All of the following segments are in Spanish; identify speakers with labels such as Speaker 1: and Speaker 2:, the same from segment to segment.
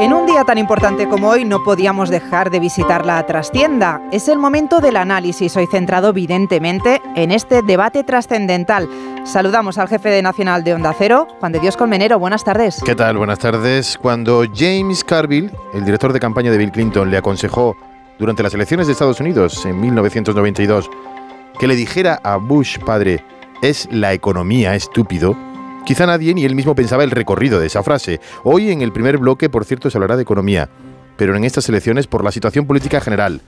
Speaker 1: En un día tan importante como hoy no podíamos dejar de visitar la trastienda. Es el momento del análisis, hoy centrado evidentemente en este debate trascendental. Saludamos al jefe de Nacional de Onda Cero, Juan de Dios Colmenero. Buenas tardes.
Speaker 2: ¿Qué tal? Buenas tardes. Cuando James Carville, el director de campaña de Bill Clinton, le aconsejó durante las elecciones de Estados Unidos en 1992 que le dijera a Bush padre, es la economía estúpido, Quizá nadie ni él mismo pensaba el recorrido de esa frase. Hoy en el primer bloque, por cierto, se hablará de economía, pero en estas elecciones por la situación política general,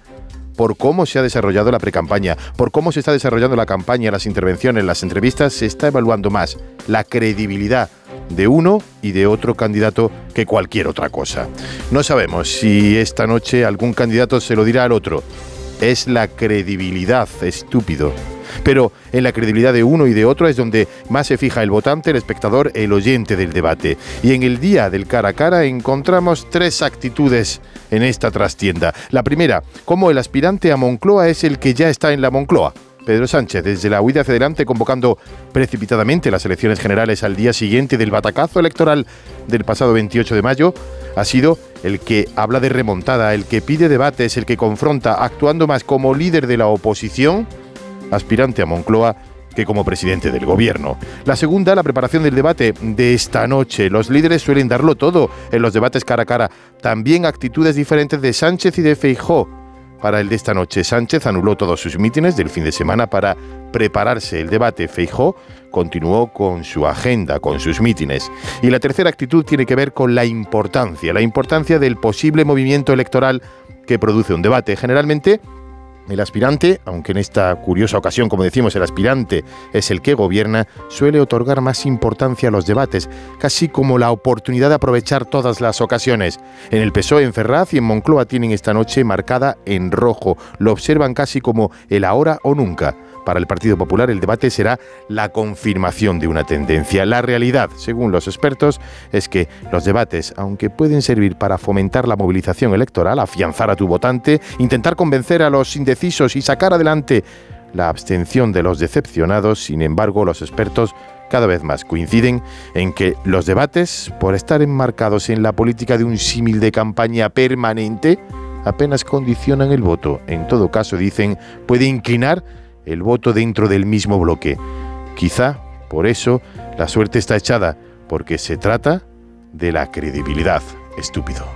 Speaker 2: por cómo se ha desarrollado la precampaña, por cómo se está desarrollando la campaña, las intervenciones, las entrevistas, se está evaluando más la credibilidad de uno y de otro candidato que cualquier otra cosa. No sabemos si esta noche algún candidato se lo dirá al otro. Es la credibilidad, estúpido pero en la credibilidad de uno y de otro es donde más se fija el votante, el espectador, el oyente del debate. Y en el día del cara a cara encontramos tres actitudes en esta trastienda. La primera, cómo el aspirante a Moncloa es el que ya está en la Moncloa. Pedro Sánchez, desde la huida hacia adelante, convocando precipitadamente las elecciones generales al día siguiente del batacazo electoral del pasado 28 de mayo, ha sido el que habla de remontada, el que pide debates, el que confronta, actuando más como líder de la oposición aspirante a Moncloa que como presidente del gobierno. La segunda, la preparación del debate de esta noche. Los líderes suelen darlo todo en los debates cara a cara. También actitudes diferentes de Sánchez y de Feijó. Para el de esta noche, Sánchez anuló todos sus mítines del fin de semana para prepararse el debate. Feijó continuó con su agenda, con sus mítines. Y la tercera actitud tiene que ver con la importancia, la importancia del posible movimiento electoral que produce un debate. Generalmente el aspirante, aunque en esta curiosa ocasión, como decimos, el aspirante es el que gobierna, suele otorgar más importancia a los debates, casi como la oportunidad de aprovechar todas las ocasiones. En el PSOE, en Ferraz y en Moncloa tienen esta noche marcada en rojo. Lo observan casi como el ahora o nunca. Para el Partido Popular el debate será la confirmación de una tendencia. La realidad, según los expertos, es que los debates, aunque pueden servir para fomentar la movilización electoral, afianzar a tu votante, intentar convencer a los y sacar adelante la abstención de los decepcionados, sin embargo, los expertos cada vez más coinciden en que los debates, por estar enmarcados en la política de un símil de campaña permanente, apenas condicionan el voto. En todo caso, dicen, puede inclinar el voto dentro del mismo bloque. Quizá por eso la suerte está echada, porque se trata de la credibilidad. Estúpido.